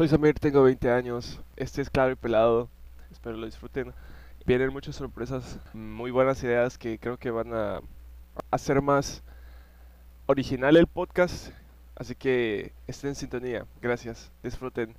Soy Samir, tengo 20 años. Este es Claro y Pelado. Espero lo disfruten. Vienen muchas sorpresas, muy buenas ideas que creo que van a hacer más original el podcast. Así que estén en sintonía. Gracias. Disfruten.